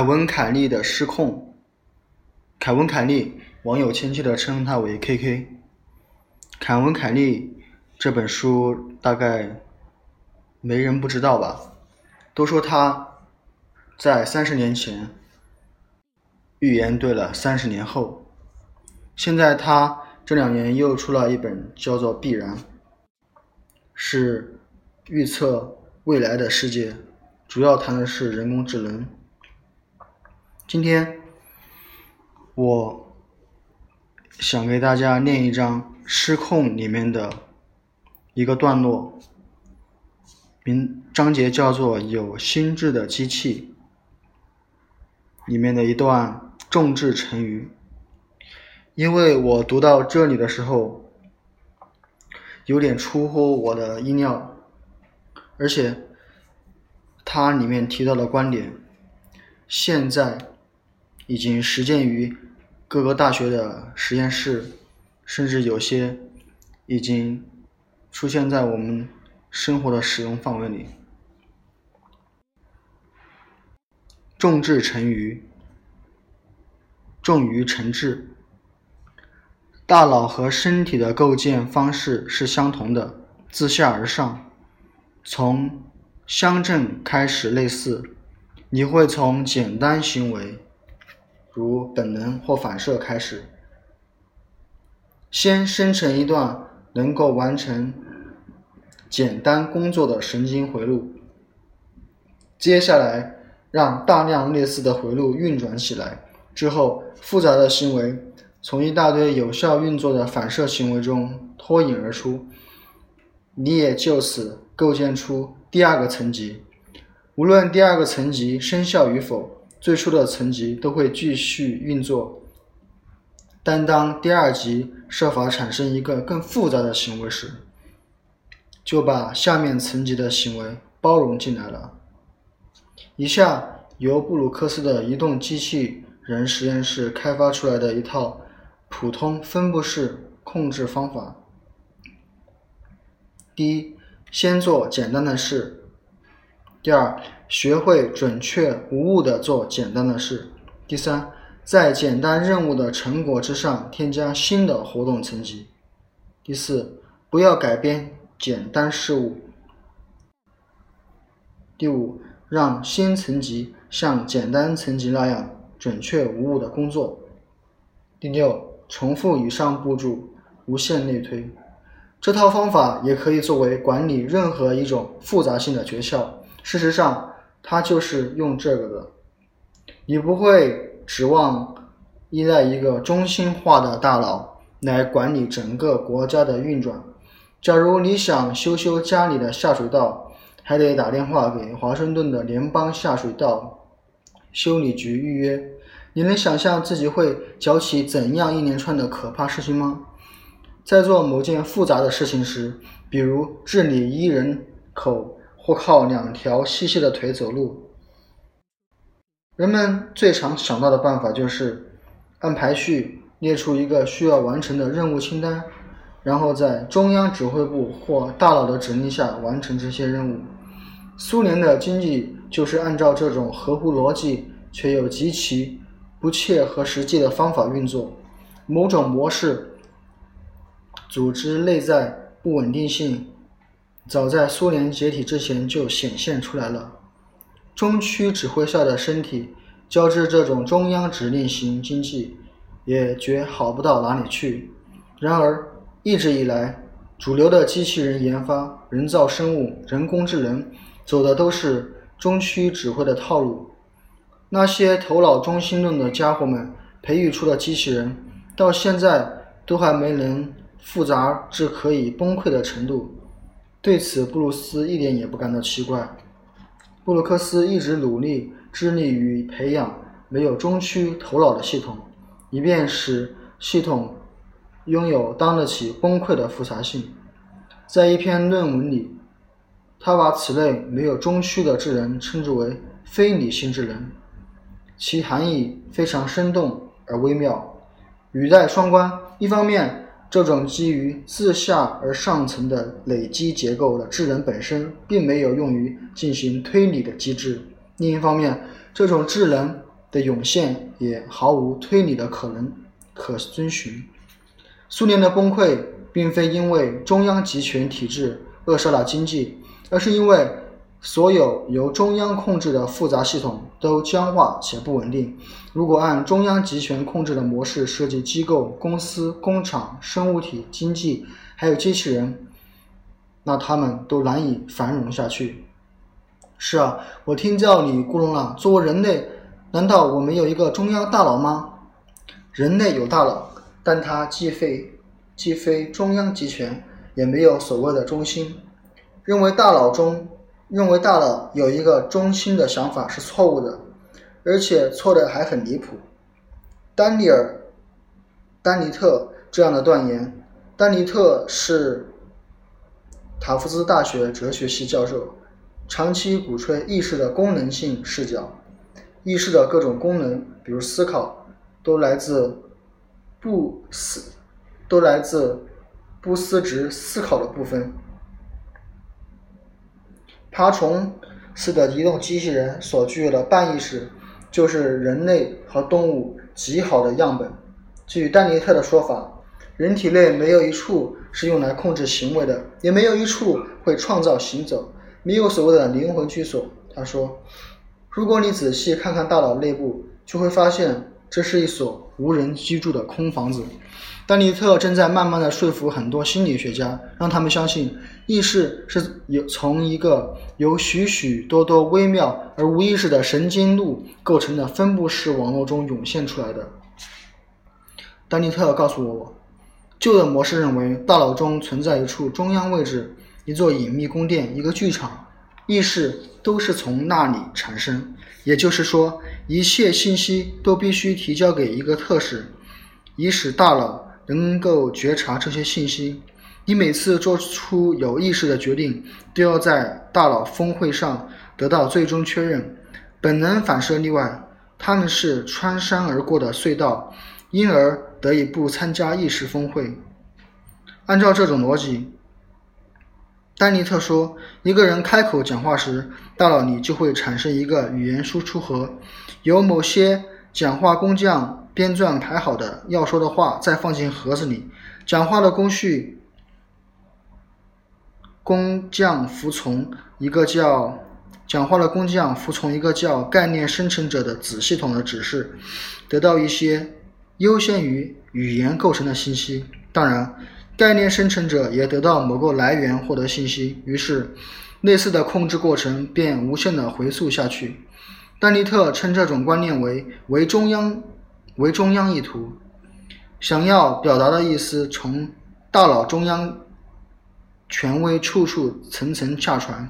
凯文·凯利的失控。凯文·凯利，网友亲切地称他为 “KK”。凯文·凯利这本书大概没人不知道吧？都说他在三十年前预言对了三十年后。现在他这两年又出了一本叫做《必然》，是预测未来的世界，主要谈的是人工智能。今天我想给大家念一张《失控》里面的一个段落，名章节叫做“有心智的机器”，里面的一段众志成语。因为我读到这里的时候，有点出乎我的意料，而且它里面提到的观点，现在。已经实践于各个大学的实验室，甚至有些已经出现在我们生活的使用范围里。众志成鱼，重于成智。大脑和身体的构建方式是相同的，自下而上，从乡镇开始类似。你会从简单行为。如本能或反射开始，先生成一段能够完成简单工作的神经回路，接下来让大量类似的回路运转起来，之后复杂的行为从一大堆有效运作的反射行为中脱颖而出，你也就此构建出第二个层级，无论第二个层级生效与否。最初的层级都会继续运作，但当第二级设法产生一个更复杂的行为时，就把下面层级的行为包容进来了。以下由布鲁克斯的移动机器人实验室开发出来的一套普通分布式控制方法：第一，先做简单的事。第二，学会准确无误地做简单的事。第三，在简单任务的成果之上添加新的活动层级。第四，不要改变简单事物。第五，让新层级像简单层级那样准确无误的工作。第六，重复以上步骤，无限内推。这套方法也可以作为管理任何一种复杂性的诀窍。事实上，它就是用这个的。你不会指望依赖一个中心化的大脑来管理整个国家的运转。假如你想修修家里的下水道，还得打电话给华盛顿的联邦下水道修理局预约。你能想象自己会搅起怎样一连串的可怕事情吗？在做某件复杂的事情时，比如治理一人口。或靠两条细细的腿走路。人们最常想到的办法就是按排序列出一个需要完成的任务清单，然后在中央指挥部或大脑的指令下完成这些任务。苏联的经济就是按照这种合乎逻辑却又极其不切合实际的方法运作。某种模式组织内在不稳定性。早在苏联解体之前就显现出来了。中区指挥下的身体，交织这种中央指令型经济，也绝好不到哪里去。然而，一直以来，主流的机器人研发、人造生物、人工智能，走的都是中区指挥的套路。那些头脑中心论的家伙们培育出的机器人，到现在都还没能复杂至可以崩溃的程度。对此，布鲁斯一点也不感到奇怪。布鲁克斯一直努力致力于培养没有中区头脑的系统，以便使系统拥有当得起崩溃的复杂性。在一篇论文里，他把此类没有中区的智能称之为“非理性智能”，其含义非常生动而微妙，语带双关。一方面，这种基于自下而上层的累积结构的智能本身，并没有用于进行推理的机制。另一方面，这种智能的涌现也毫无推理的可能可遵循。苏联的崩溃并非因为中央集权体制扼杀了经济，而是因为所有由中央控制的复杂系统都僵化且不稳定。如果按中央集权控制的模式设计机构、公司、工厂、生物体、经济，还有机器人，那他们都难以繁荣下去。是啊，我听叫你咕隆了。作为人类，难道我们有一个中央大脑吗？人类有大脑，但它既非既非中央集权，也没有所谓的中心。认为大脑中认为大脑有一个中心的想法是错误的，而且错的还很离谱。丹尼尔·丹尼特这样的断言。丹尼特是塔夫兹大学哲学系教授。长期鼓吹意识的功能性视角，意识的各种功能，比如思考，都来自不思，都来自不思值思考的部分。爬虫似的移动机器人所具有的半意识，就是人类和动物极好的样本。据丹尼特的说法，人体内没有一处是用来控制行为的，也没有一处会创造行走。没有所谓的灵魂居所，他说：“如果你仔细看看大脑内部，就会发现这是一所无人居住的空房子。”丹尼特正在慢慢的说服很多心理学家，让他们相信意识是由从一个由许许多多微妙而无意识的神经路构成的分布式网络中涌现出来的。丹尼特告诉我，旧的模式认为大脑中存在一处中央位置。一座隐秘宫殿，一个剧场，意识都是从那里产生。也就是说，一切信息都必须提交给一个特使，以使大脑能够觉察这些信息。你每次做出有意识的决定，都要在大脑峰会上得到最终确认。本能反射例外，他们是穿山而过的隧道，因而得以不参加意识峰会。按照这种逻辑。丹尼特说：“一个人开口讲话时，大脑里就会产生一个语言输出盒，由某些讲话工匠编撰排好的要说的话，再放进盒子里。讲话的工序，工匠服从一个叫讲话的工匠服从一个叫概念生成者的子系统的指示，得到一些优先于语言构成的信息。当然。”概念生成者也得到某个来源获得信息，于是类似的控制过程便无限的回溯下去。丹尼特称这种观念为“为中央为中央意图”，想要表达的意思从大脑中央权威处处层层下传。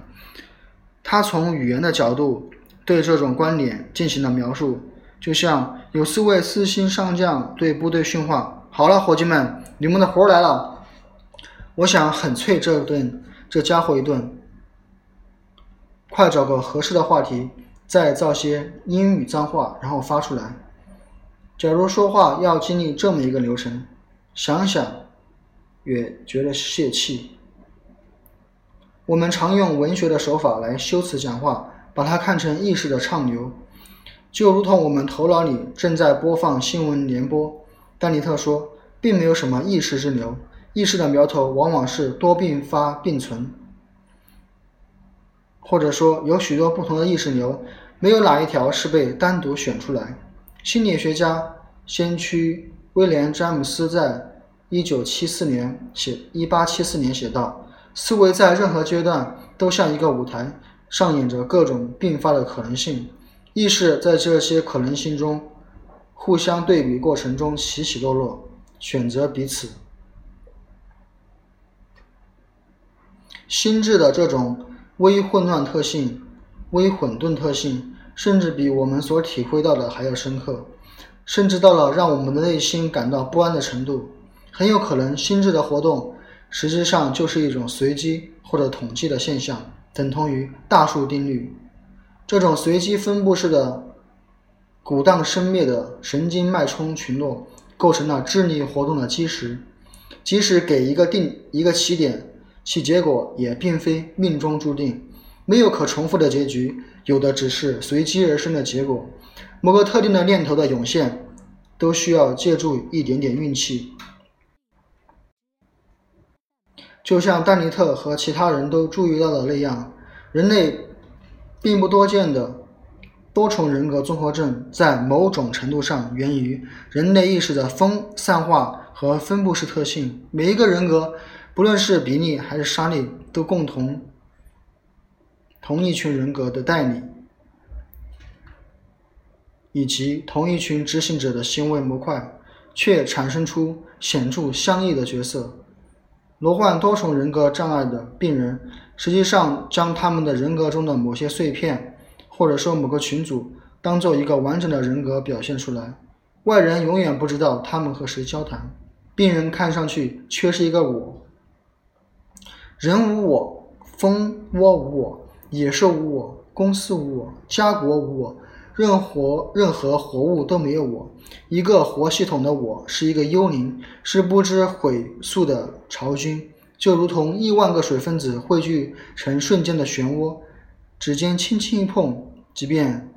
他从语言的角度对这种观点进行了描述，就像有四位四星上将对部队训话：“好了，伙计们，你们的活来了。”我想狠啐这顿这家伙一顿，快找个合适的话题，再造些英语脏话，然后发出来。假如说话要经历这么一个流程，想想也觉得泄气。我们常用文学的手法来修辞讲话，把它看成意识的畅流，就如同我们头脑里正在播放新闻联播。丹尼特说，并没有什么意识之流。意识的苗头往往是多并发并存，或者说有许多不同的意识流，没有哪一条是被单独选出来。心理学家先驱威廉·詹姆斯在1974年写1874年写道：“思维在任何阶段都像一个舞台，上演着各种并发的可能性。意识在这些可能性中互相对比过程中起起落落，选择彼此。”心智的这种微混乱特性、微混沌特性，甚至比我们所体会到的还要深刻，甚至到了让我们的内心感到不安的程度。很有可能，心智的活动实际上就是一种随机或者统计的现象，等同于大数定律。这种随机分布式的鼓荡生灭的神经脉冲群落，构成了智力活动的基石。即使给一个定一个起点。其结果也并非命中注定，没有可重复的结局。有的只是随机而生的结果。某个特定的念头的涌现，都需要借助一点点运气。就像丹尼特和其他人都注意到的那样，人类并不多见的多重人格综合症，在某种程度上源于人类意识的分散化和分布式特性。每一个人格，不论是比利还是莎莉，都共同同一群人格的代理，以及同一群执行者的行为模块，却产生出显著相异的角色。罹患多重人格障碍的病人，实际上将他们的人格中的某些碎片，或者说某个群组，当做一个完整的人格表现出来。外人永远不知道他们和谁交谈。病人看上去却是一个我。人无我，蜂窝无我，野兽无我，公司无我，家国无我。任何任何活物都没有我，一个活系统的我是一个幽灵，是不知悔宿的巢君，就如同亿万个水分子汇聚成瞬间的漩涡，指尖轻轻一碰，即便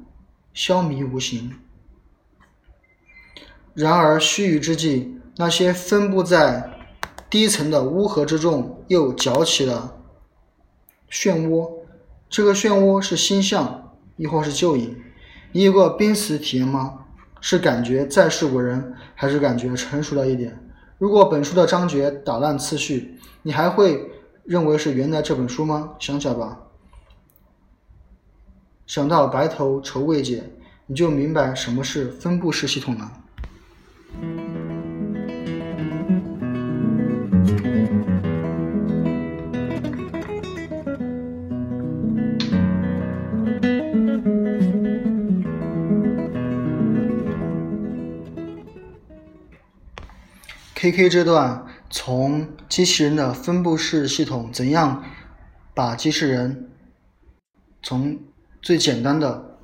消弭无形。然而须臾之际，那些分布在低层的乌合之众又搅起了漩涡，这个漩涡是星象，亦或是旧影？你有过濒死体验吗？是感觉再世为人，还是感觉成熟了一点？如果本书的章节打乱次序，你还会认为是原来这本书吗？想想吧，想到白头愁未解，你就明白什么是分布式系统了。K K 这段从机器人的分布式系统怎样把机器人从最简单的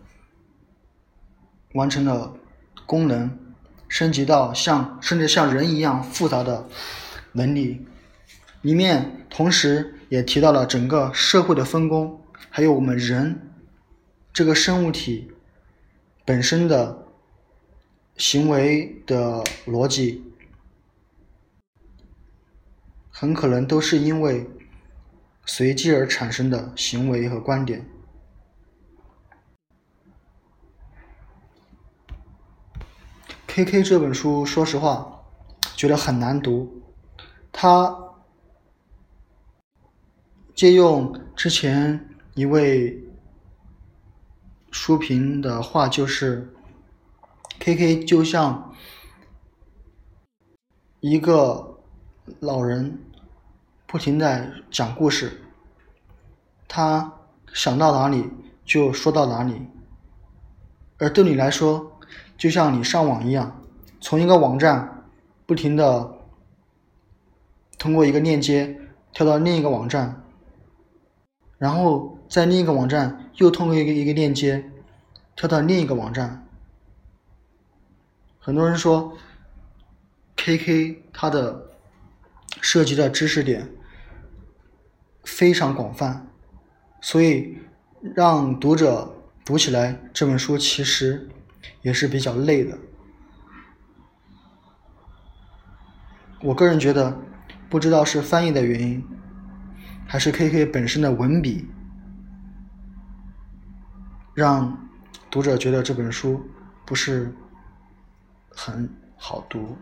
完成了功能，升级到像甚至像人一样复杂的能力，里面同时也提到了整个社会的分工，还有我们人这个生物体本身的行为的逻辑。很可能都是因为随机而产生的行为和观点。K K 这本书，说实话，觉得很难读。他借用之前一位书评的话，就是 K K 就像一个老人。不停在讲故事，他想到哪里就说到哪里，而对你来说，就像你上网一样，从一个网站不停的通过一个链接跳到另一个网站，然后在另一个网站又通过一个一个链接跳到另一个网站。很多人说，K K 它的涉及的知识点。非常广泛，所以让读者读起来这本书其实也是比较累的。我个人觉得，不知道是翻译的原因，还是 K K 本身的文笔，让读者觉得这本书不是很好读。